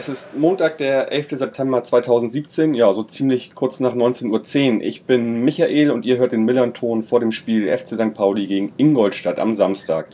es ist Montag, der 11. September 2017, ja, so ziemlich kurz nach 19.10 Uhr. Ich bin Michael und ihr hört den Millern-Ton vor dem Spiel FC St. Pauli gegen Ingolstadt am Samstag.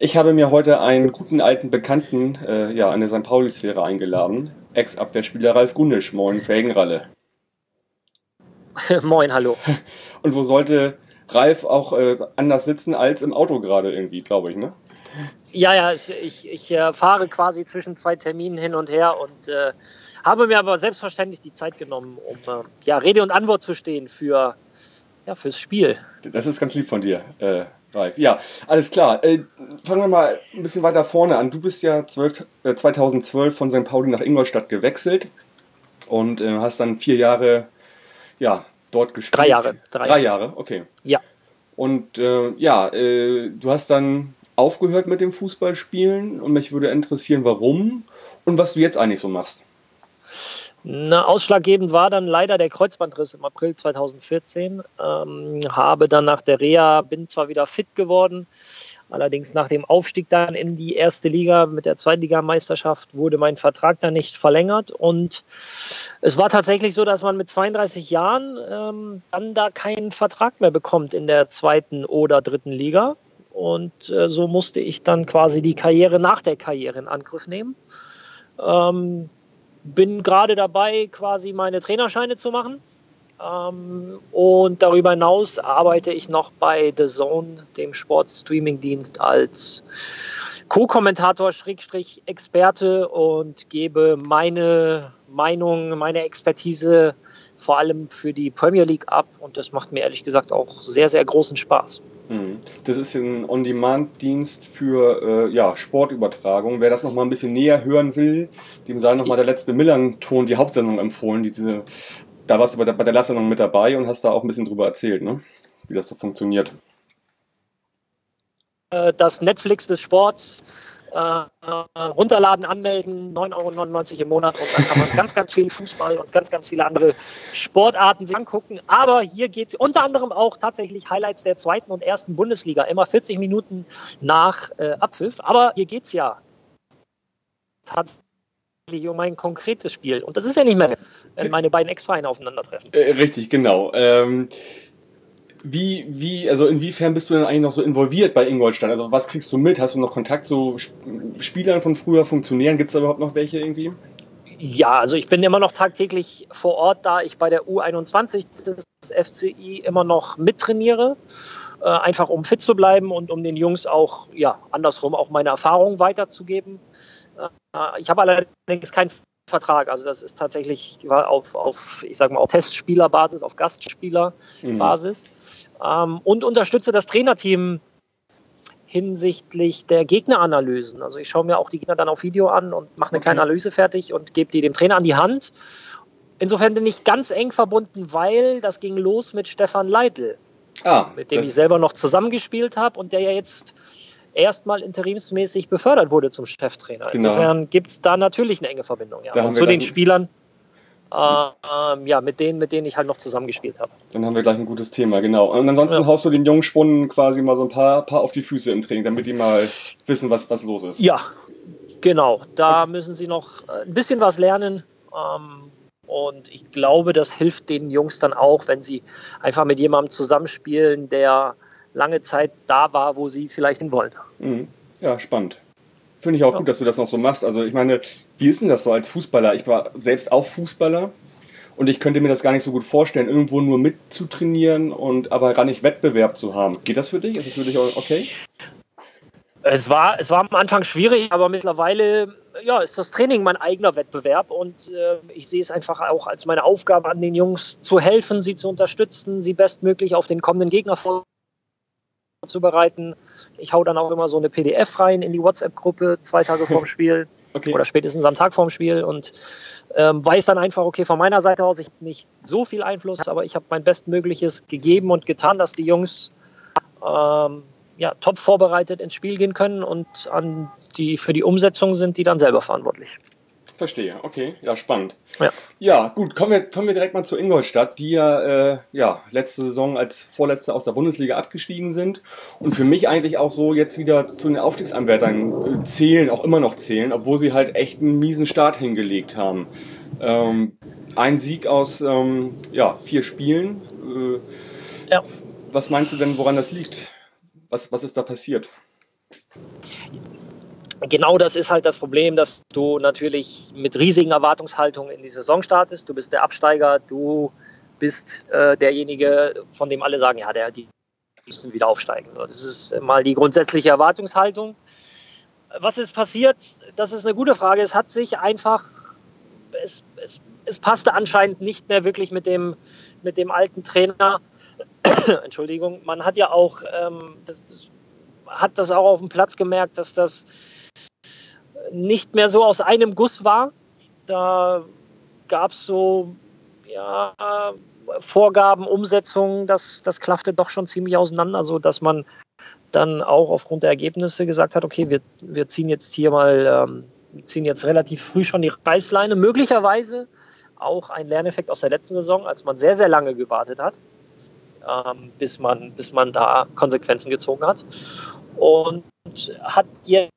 Ich habe mir heute einen guten alten Bekannten äh, ja, an der St. Pauli-Sphäre eingeladen. Ex-Abwehrspieler Ralf Gunnisch. Moin, Felgenralle. Moin, hallo. Und wo sollte Ralf auch äh, anders sitzen als im Auto gerade irgendwie, glaube ich, ne? Ja, ja, ich, ich äh, fahre quasi zwischen zwei Terminen hin und her und äh, habe mir aber selbstverständlich die Zeit genommen, um äh, ja, Rede und Antwort zu stehen für, ja, fürs Spiel. Das ist ganz lieb von dir, äh, Ralf. Ja, alles klar. Äh, fangen wir mal ein bisschen weiter vorne an. Du bist ja 12, 2012 äh, von St. Pauli nach Ingolstadt gewechselt und hast dann vier Jahre ja, dort gespielt. Drei Jahre. Drei, Drei Jahre, okay. Ja. Und ja, du hast dann aufgehört mit dem Fußballspielen und mich würde interessieren, warum und was du jetzt eigentlich so machst. Na, ausschlaggebend war dann leider der Kreuzbandriss im April 2014. Ähm, habe dann nach der Reha, bin zwar wieder fit geworden, allerdings nach dem Aufstieg dann in die erste Liga mit der Zweitligameisterschaft wurde mein Vertrag dann nicht verlängert. Und es war tatsächlich so, dass man mit 32 Jahren ähm, dann da keinen Vertrag mehr bekommt in der zweiten oder dritten Liga. Und äh, so musste ich dann quasi die Karriere nach der Karriere in Angriff nehmen. Ähm, bin gerade dabei, quasi meine Trainerscheine zu machen. Ähm, und darüber hinaus arbeite ich noch bei The Zone, dem Sportstreaming-Dienst, als Co-Kommentator, Schrägstrich, Experte und gebe meine Meinung, meine Expertise vor allem für die Premier League ab. Und das macht mir ehrlich gesagt auch sehr, sehr großen Spaß. Mhm. Das ist ein On-Demand-Dienst für äh, ja, Sportübertragung. Wer das noch mal ein bisschen näher hören will, dem sei noch mal der letzte Millern-Ton, die Hauptsendung empfohlen. Diese, da warst du bei der, bei der Lastsendung mit dabei und hast da auch ein bisschen drüber erzählt, ne? wie das so funktioniert. Äh, das Netflix des Sports äh, runterladen, anmelden, 9,99 Euro im Monat und dann kann man ganz, ganz viel Fußball und ganz, ganz viele andere Sportarten sich angucken. Aber hier geht es unter anderem auch tatsächlich Highlights der zweiten und ersten Bundesliga, immer 40 Minuten nach äh, Abpfiff. Aber hier geht es ja tatsächlich um ein konkretes Spiel. Und das ist ja nicht mehr, wenn meine beiden Ex-Vereine aufeinandertreffen. Äh, richtig, genau. Ähm, wie, wie, also inwiefern bist du denn eigentlich noch so involviert bei Ingolstadt? Also was kriegst du mit? Hast du noch Kontakt zu Spielern von früher, Funktionären? Gibt es da überhaupt noch welche irgendwie? Ja, also ich bin immer noch tagtäglich vor Ort, da ich bei der U21 des FCI immer noch mittrainiere. Äh, einfach um fit zu bleiben und um den Jungs auch, ja, andersrum auch meine Erfahrungen weiterzugeben. Äh, ich habe allerdings keinen Vertrag. Also das ist tatsächlich auf, auf ich sag mal, auf Testspielerbasis, auf Gastspielerbasis. Mhm ähm, und unterstütze das Trainerteam hinsichtlich der Gegneranalysen. Also ich schaue mir auch die Gegner dann auf Video an und mache eine okay. kleine Analyse fertig und gebe die dem Trainer an die Hand. Insofern bin ich ganz eng verbunden, weil das ging los mit Stefan Leitl, ah, mit dem ich selber noch zusammengespielt habe und der ja jetzt erstmal interimsmäßig befördert wurde zum Cheftrainer. Genau. Insofern gibt es da natürlich eine enge Verbindung. Ja. Und zu den Spielern ähm, ja, mit denen, mit denen ich halt noch zusammengespielt habe. Dann haben wir gleich ein gutes Thema, genau. Und ansonsten ja. haust du den jungen Spunden quasi mal so ein paar, paar auf die Füße im Training, damit die mal wissen, was, was los ist. Ja, genau. Da okay. müssen sie noch äh, ein bisschen was lernen. Ähm, und ich glaube, das hilft den Jungs dann auch, wenn sie einfach mit jemandem zusammenspielen, der lange Zeit da war, wo sie vielleicht hin wollen. Mhm. Ja, spannend. Finde ich auch ja. gut, dass du das noch so machst. Also ich meine, wie ist denn das so als Fußballer? Ich war selbst auch Fußballer und ich könnte mir das gar nicht so gut vorstellen, irgendwo nur mitzutrainieren und aber gar nicht Wettbewerb zu haben. Geht das für dich? Ist das für dich okay? Es war, es war am Anfang schwierig, aber mittlerweile ja, ist das Training mein eigener Wettbewerb und äh, ich sehe es einfach auch als meine Aufgabe an den Jungs zu helfen, sie zu unterstützen, sie bestmöglich auf den kommenden Gegner vorzubereiten. Ich hau dann auch immer so eine PDF rein in die WhatsApp-Gruppe zwei Tage vorm Spiel okay. oder spätestens am Tag vorm Spiel und ähm, weiß dann einfach, okay, von meiner Seite aus, ich habe nicht so viel Einfluss, aber ich habe mein Bestmögliches gegeben und getan, dass die Jungs ähm, ja, top vorbereitet ins Spiel gehen können und an die, für die Umsetzung sind die dann selber verantwortlich. Verstehe, okay, ja, spannend. Ja. Ja, gut, kommen wir, kommen wir direkt mal zu Ingolstadt, die ja, äh, ja letzte Saison als Vorletzte aus der Bundesliga abgestiegen sind und für mich eigentlich auch so jetzt wieder zu den Aufstiegsanwärtern äh, zählen, auch immer noch zählen, obwohl sie halt echt einen miesen Start hingelegt haben. Ähm, ein Sieg aus ähm, ja, vier Spielen. Äh, Ja. Was meinst du denn, woran das liegt? Was, was ist da passiert? Genau das ist halt das Problem, dass du natürlich mit riesigen Erwartungshaltungen in die Saison startest. Du bist der Absteiger, du bist äh, derjenige, von dem alle sagen, ja, der, die müssen wieder aufsteigen. Das ist mal die grundsätzliche Erwartungshaltung. Was ist passiert? Das ist eine gute Frage. Es hat sich einfach, es, es, es passte anscheinend nicht mehr wirklich mit dem, mit dem alten Trainer. Entschuldigung, man hat ja auch, ähm, das, das, hat das auch auf dem Platz gemerkt, dass das nicht mehr so aus einem Guss war. Da gab es so ja, Vorgaben, Umsetzungen, das, das klaffte doch schon ziemlich auseinander, so dass man dann auch aufgrund der Ergebnisse gesagt hat, okay, wir, wir ziehen jetzt hier mal, ähm, ziehen jetzt relativ früh schon die Reißleine, möglicherweise auch ein Lerneffekt aus der letzten Saison, als man sehr, sehr lange gewartet hat, ähm, bis, man, bis man da Konsequenzen gezogen hat. Und hat jetzt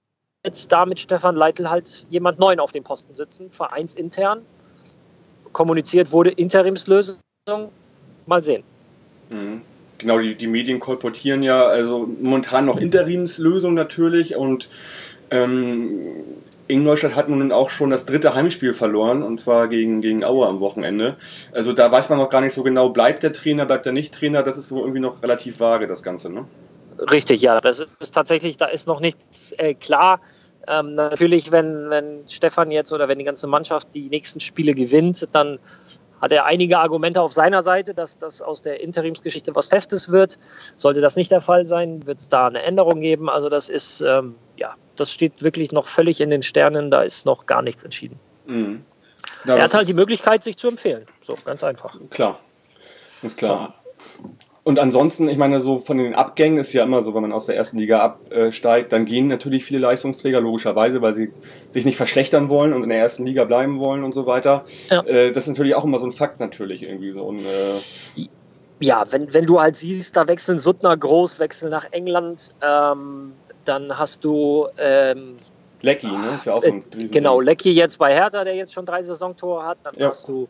da mit Stefan Leitl halt jemand Neuen auf dem Posten sitzen, vereinsintern. Kommuniziert wurde Interimslösung. Mal sehen. Mhm. Genau, die, die Medien kolportieren ja also momentan noch Interimslösung natürlich und ähm, Ingolstadt hat nun auch schon das dritte Heimspiel verloren und zwar gegen, gegen Aue am Wochenende. Also da weiß man noch gar nicht so genau, bleibt der Trainer, bleibt der nicht Trainer, das ist so irgendwie noch relativ vage, das Ganze, ne? Richtig, ja, das ist tatsächlich, da ist noch nichts äh, klar. Ähm, natürlich, wenn, wenn Stefan jetzt oder wenn die ganze Mannschaft die nächsten Spiele gewinnt, dann hat er einige Argumente auf seiner Seite, dass das aus der Interimsgeschichte was Festes wird. Sollte das nicht der Fall sein, wird es da eine Änderung geben. Also das ist, ähm, ja, das steht wirklich noch völlig in den Sternen, da ist noch gar nichts entschieden. Mhm. Ja, er hat halt die Möglichkeit, sich zu empfehlen. So, ganz einfach. Klar. Ist klar. Und ansonsten, ich meine, so von den Abgängen ist ja immer so, wenn man aus der ersten Liga absteigt, dann gehen natürlich viele Leistungsträger, logischerweise, weil sie sich nicht verschlechtern wollen und in der ersten Liga bleiben wollen und so weiter. Ja. Das ist natürlich auch immer so ein Fakt natürlich irgendwie so. Und, äh ja, wenn, wenn du halt siehst, da wechseln Suttner groß, wechseln nach England, ähm, dann hast du ähm, Lecky, ne? Ist ja auch so ein äh, Genau, Lecky jetzt bei Hertha, der jetzt schon drei Saisontore hat. Dann ja. hast du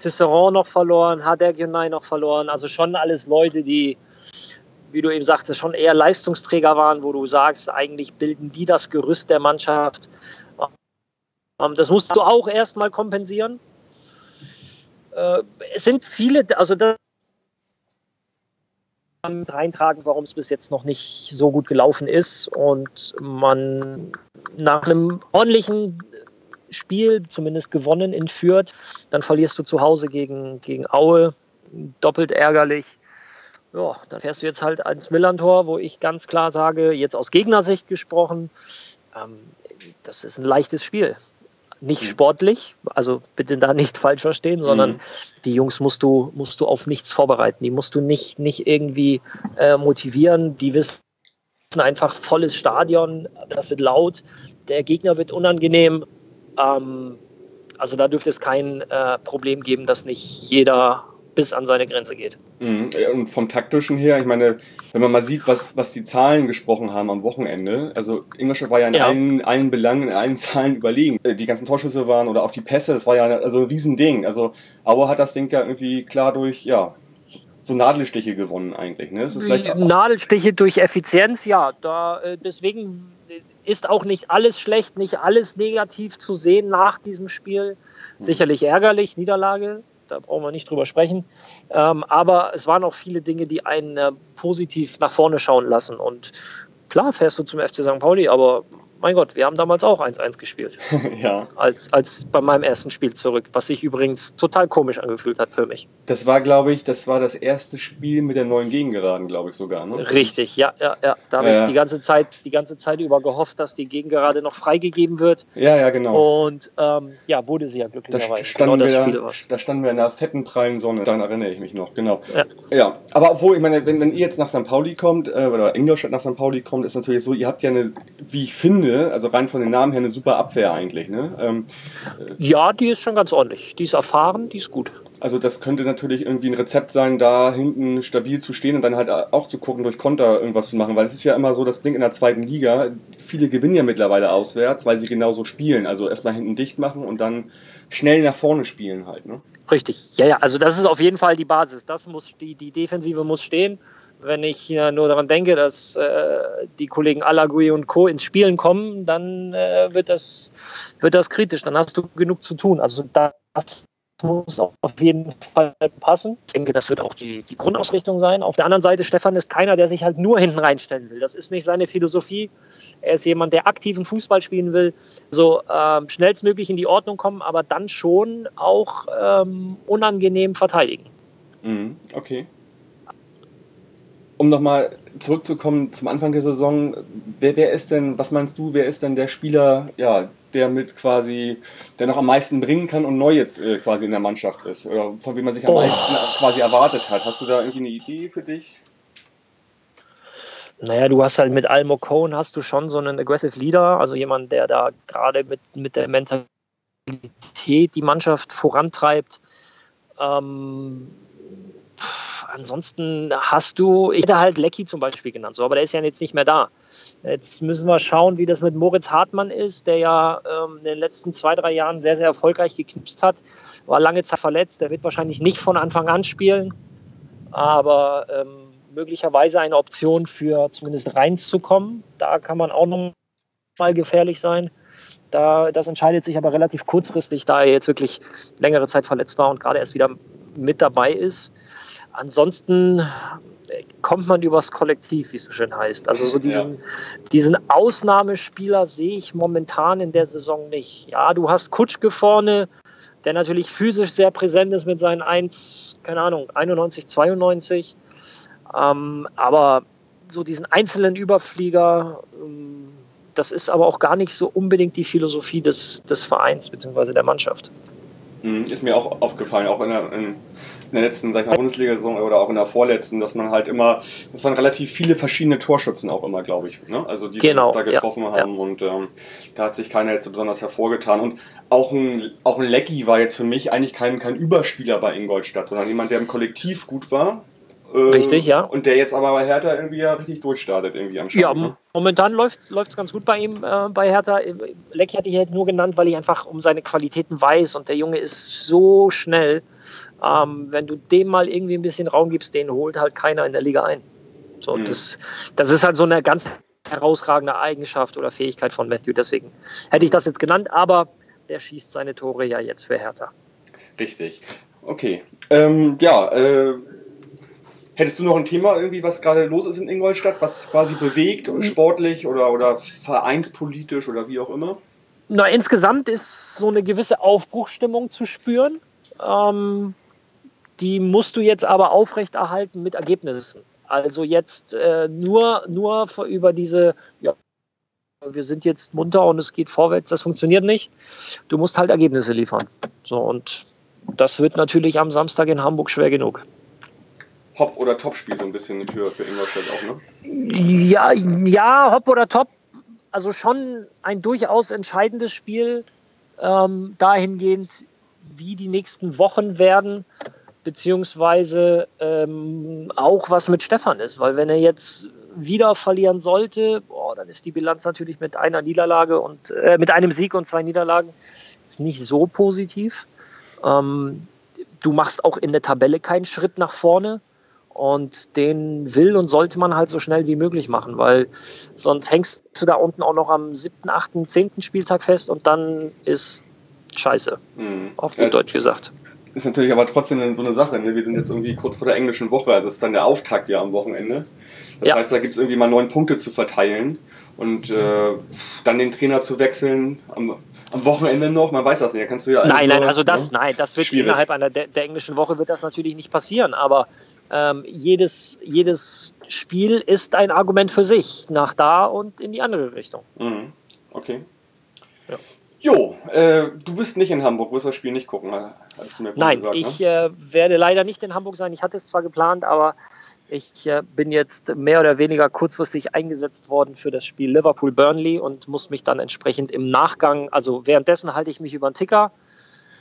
Tisserand noch verloren, Hader Junai noch verloren. Also schon alles Leute, die, wie du eben sagtest, schon eher Leistungsträger waren, wo du sagst, eigentlich bilden die das Gerüst der Mannschaft. Das musst du auch erstmal kompensieren. Äh, Es sind viele, also das reintragen, warum es bis jetzt noch nicht so gut gelaufen ist und man nach einem ordentlichen Spiel, zumindest gewonnen in Fürth, dann verlierst du zu Hause gegen, gegen Aue, doppelt ärgerlich. Ja, dann fährst du jetzt halt ans Millantor, wo ich ganz klar sage, jetzt aus Gegnersicht gesprochen, ähm, das ist ein leichtes Spiel. Nicht sportlich, also bitte da nicht falsch verstehen, sondern mhm. die Jungs musst du, musst du auf nichts vorbereiten. Die musst du nicht, nicht irgendwie äh, motivieren. Die wissen einfach volles Stadion, das wird laut, der Gegner wird unangenehm. Ähm, also da dürfte es kein äh, Problem geben, dass nicht jeder bis an seine Grenze geht. Mhm. Und vom taktischen her, ich meine, wenn man mal sieht, was, was die Zahlen gesprochen haben am Wochenende, also Ingolstadt war ja in ja. Allen, allen Belangen, in allen Zahlen überlegen. Die ganzen Torschüsse waren oder auch die Pässe, das war ja also ein Riesending. Also Auer hat das Ding ja irgendwie klar durch, ja, so Nadelstiche gewonnen eigentlich. Ne? Nadelstiche durch Effizienz, ja. Da, äh, deswegen ist auch nicht alles schlecht, nicht alles negativ zu sehen nach diesem Spiel. Sicherlich ärgerlich, Niederlage, da brauchen wir nicht drüber sprechen. Ähm, aber es waren auch viele Dinge, die einen äh, positiv nach vorne schauen lassen. Und klar fährst du zum FC St. Pauli, aber mein Gott, wir haben damals auch 1-1 gespielt. ja. Als, als bei meinem ersten Spiel zurück, was sich übrigens total komisch angefühlt hat für mich. Das war, glaube ich, das war das erste Spiel mit der neuen Gegengeraden, glaube ich sogar. Ne? Richtig, ja, ja, ja. Da habe ja, ich die ganze Zeit, die ganze Zeit über gehofft, dass die Gegengerade noch freigegeben wird. Ja, ja, genau. Und ähm, ja, wurde sie ja glücklicherweise. Da standen, genau wir, da, da standen wir in einer fetten prallen Sonne. Daran erinnere ich mich noch, genau. Ja. ja. Aber obwohl, ich meine, wenn, wenn ihr jetzt nach St. Pauli kommt, äh, oder Ingolstadt nach St. Pauli kommt, ist natürlich so, ihr habt ja eine, wie ich finde, finde, also rein von den Namen her, eine super Abwehr eigentlich. Ne? Ähm, ja, die ist schon ganz ordentlich. Die ist erfahren, die ist gut. Also das könnte natürlich irgendwie ein Rezept sein, da hinten stabil zu stehen und dann halt auch zu gucken, durch Konter irgendwas zu machen. Weil es ist ja immer so, das Ding in der zweiten Liga, viele gewinnen ja mittlerweile auswärts, weil sie genauso spielen. Also erstmal hinten dicht machen und dann schnell nach vorne spielen halt. Ne? Richtig, ja, ja, also das ist auf jeden Fall die Basis. Das muss, die, die Defensive muss stehen. Wenn ich nur daran denke, dass äh, die Kollegen Alagui und Co. ins Spielen kommen, dann äh, wird, das, wird das kritisch. Dann hast du genug zu tun. Also das muss auf jeden Fall passen. Ich denke, das wird auch die, die Grundausrichtung sein. Auf der anderen Seite, Stefan ist keiner, der sich halt nur hinten reinstellen will. Das ist nicht seine Philosophie. Er ist jemand, der aktiven Fußball spielen will, so ähm, schnellstmöglich in die Ordnung kommen, aber dann schon auch ähm, unangenehm verteidigen. Mhm, okay um nochmal zurückzukommen zum Anfang der Saison, wer, wer ist denn, was meinst du, wer ist denn der Spieler, ja, der mit quasi, der noch am meisten bringen kann und neu jetzt äh, quasi in der Mannschaft ist? Oder von wem man sich am oh. meisten quasi erwartet hat? Hast du da irgendwie eine Idee für dich? Naja, du hast halt mit Almo Cohen hast du schon so einen Aggressive Leader, also jemand, der da gerade mit, mit der Mentalität die Mannschaft vorantreibt. Ähm, ansonsten hast du, ich hätte halt Lecky zum Beispiel genannt, so, aber der ist ja jetzt nicht mehr da. Jetzt müssen wir schauen, wie das mit Moritz Hartmann ist, der ja ähm, in den letzten zwei, drei Jahren sehr, sehr erfolgreich geknipst hat. War lange Zeit verletzt, der wird wahrscheinlich nicht von Anfang an spielen, aber ähm, möglicherweise eine Option für zumindest reinzukommen. Da kann man auch noch mal gefährlich sein. Da, das entscheidet sich aber relativ kurzfristig, da er jetzt wirklich längere Zeit verletzt war und gerade erst wieder mit dabei ist. Ansonsten kommt man übers Kollektiv, wie es so schön heißt. Also so diesen, ja. diesen Ausnahmespieler sehe ich momentan in der Saison nicht. Ja, du hast Kutschke vorne, der natürlich physisch sehr präsent ist mit seinen 1, keine Ahnung, 91, 92. Ähm, aber so diesen einzelnen Überflieger, ähm, das ist aber auch gar nicht so unbedingt die Philosophie des, des Vereins bzw. der Mannschaft. Mhm, ist mir auch aufgefallen, auch in der, in der letzten sag ich mal, Bundesliga-Saison oder auch in der vorletzten, dass man halt immer, das waren relativ viele verschiedene Torschützen auch immer, glaube ich, ne? also die genau, da getroffen ja, haben ja. und ähm, da hat sich keiner jetzt besonders hervorgetan und auch ein, auch ein Lecky war jetzt für mich eigentlich kein, kein Überspieler bei Ingolstadt, sondern jemand, der im Kollektiv gut war, Richtig, ja. Und der jetzt aber bei Hertha irgendwie ja richtig durchstartet irgendwie am Ja, ne? momentan läuft es ganz gut bei ihm, äh, bei Hertha. Leck hätte ich halt nur genannt, weil ich einfach um seine Qualitäten weiß und der Junge ist so schnell. Ähm, wenn du dem mal irgendwie ein bisschen Raum gibst, den holt halt keiner in der Liga ein. So, mhm. das, das ist halt so eine ganz herausragende Eigenschaft oder Fähigkeit von Matthew. Deswegen hätte ich das jetzt genannt, aber der schießt seine Tore ja jetzt für Hertha. Richtig. Okay. Ähm, ja, äh, Hättest du noch ein Thema irgendwie, was gerade los ist in Ingolstadt, was quasi bewegt, sportlich oder, oder vereinspolitisch oder wie auch immer? Na, insgesamt ist so eine gewisse Aufbruchstimmung zu spüren. Ähm, die musst du jetzt aber aufrechterhalten mit Ergebnissen. Also jetzt äh, nur, nur über diese, ja, wir sind jetzt munter und es geht vorwärts, das funktioniert nicht. Du musst halt Ergebnisse liefern. So, und das wird natürlich am Samstag in Hamburg schwer genug. Hop- oder Top-Spiel so ein bisschen für, für Ingolstadt auch, ne? Ja, ja, Hop oder Top. Also schon ein durchaus entscheidendes Spiel ähm, dahingehend, wie die nächsten Wochen werden, beziehungsweise ähm, auch was mit Stefan ist. Weil wenn er jetzt wieder verlieren sollte, boah, dann ist die Bilanz natürlich mit einer Niederlage und äh, mit einem Sieg und zwei Niederlagen ist nicht so positiv. Ähm, du machst auch in der Tabelle keinen Schritt nach vorne. Und den will und sollte man halt so schnell wie möglich machen, weil sonst hängst du da unten auch noch am 7., 8., 10. Spieltag fest und dann ist scheiße. Mhm. Auf gut Deutsch gesagt. Ist natürlich aber trotzdem so eine Sache. Ne? Wir sind jetzt irgendwie kurz vor der englischen Woche, also ist dann der Auftakt ja am Wochenende. Das ja. heißt, da gibt es irgendwie mal neun Punkte zu verteilen und äh, dann den Trainer zu wechseln am, am Wochenende noch, man weiß das nicht, da kannst du ja Nein, nein, also das, ne? nein, das wird Schwierig. innerhalb einer der, der, englischen Woche wird das natürlich nicht passieren, aber ähm, jedes, jedes Spiel ist ein Argument für sich, nach da und in die andere Richtung. Mhm. Okay. Ja. Jo, äh, du bist nicht in Hamburg, wirst das Spiel nicht gucken, hast du mir Nein, gesagt, ich ne? äh, werde leider nicht in Hamburg sein. Ich hatte es zwar geplant, aber Ich äh, bin jetzt mehr oder weniger kurzfristig eingesetzt worden für das Spiel Liverpool-Burnley und muss mich dann entsprechend im Nachgang, also währenddessen halte ich mich über den Ticker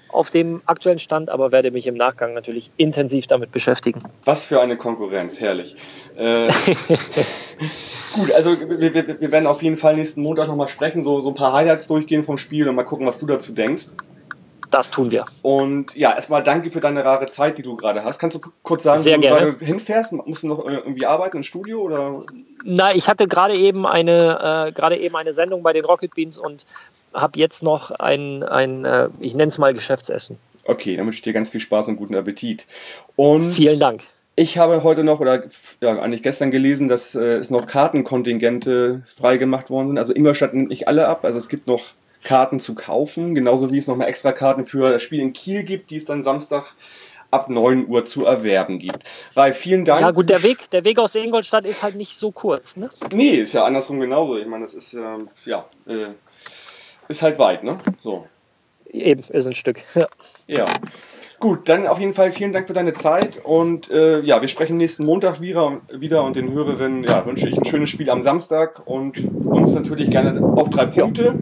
auf dem aktuellen Stand, aber werde mich im Nachgang natürlich intensiv damit beschäftigen. Was für eine Konkurrenz, herrlich. Äh, gut, also wir, wir, wir, werden auf jeden Fall nächsten Montag nochmal sprechen, so, so ein paar Highlights durchgehen vom Spiel und mal gucken, was du dazu denkst. Das tun wir. Und ja, erstmal danke für deine rare Zeit, die du gerade hast. Kannst du kurz sagen, Sehr wo du gerne. gerade hinfährst? Musst du noch irgendwie arbeiten im Studio oder? Na, ich hatte gerade eben eine äh, gerade eben eine Sendung bei den Rocket Beans und habe jetzt noch ein, ein äh, ich nenne es mal Geschäftsessen. Okay, dann wünsche ich dir ganz viel Spaß und guten Appetit. Und Vielen Dank. Ich habe heute noch, oder ja, eigentlich gestern gelesen, dass äh, es noch Kartenkontingente freigemacht worden sind. Also Ingolstadt nimmt nicht alle ab, also es gibt noch Karten zu kaufen, genauso wie es nochmal extra Karten für das Spiel in Kiel gibt, die es dann Samstag ab 9 Uhr zu erwerben gibt. Ralf, vielen Dank. Ja gut, der Weg, der Weg aus Ingolstadt ist halt nicht so kurz, ne? Nee, ist ja andersrum genauso. Ich meine, das ist, ähm, ja, äh, ist halt weit, ne? So. Eben, ist ein Stück. Ja. Ja. Gut, dann auf jeden Fall vielen Dank für deine Zeit und äh, ja, wir sprechen nächsten Montag wieder, wieder und den Hörerinnen ja, wünsche ich ein schönes Spiel am Samstag und uns natürlich gerne auch drei Punkte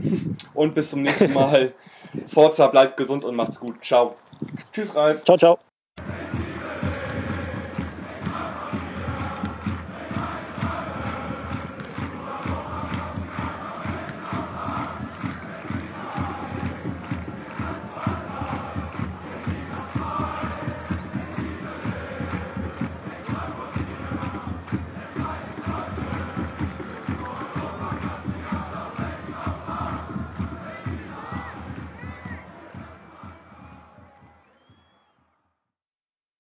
und bis zum nächsten Mal. Forza, bleibt gesund und macht's gut. Ciao. Tschüss, Ralf. Ciao, ciao.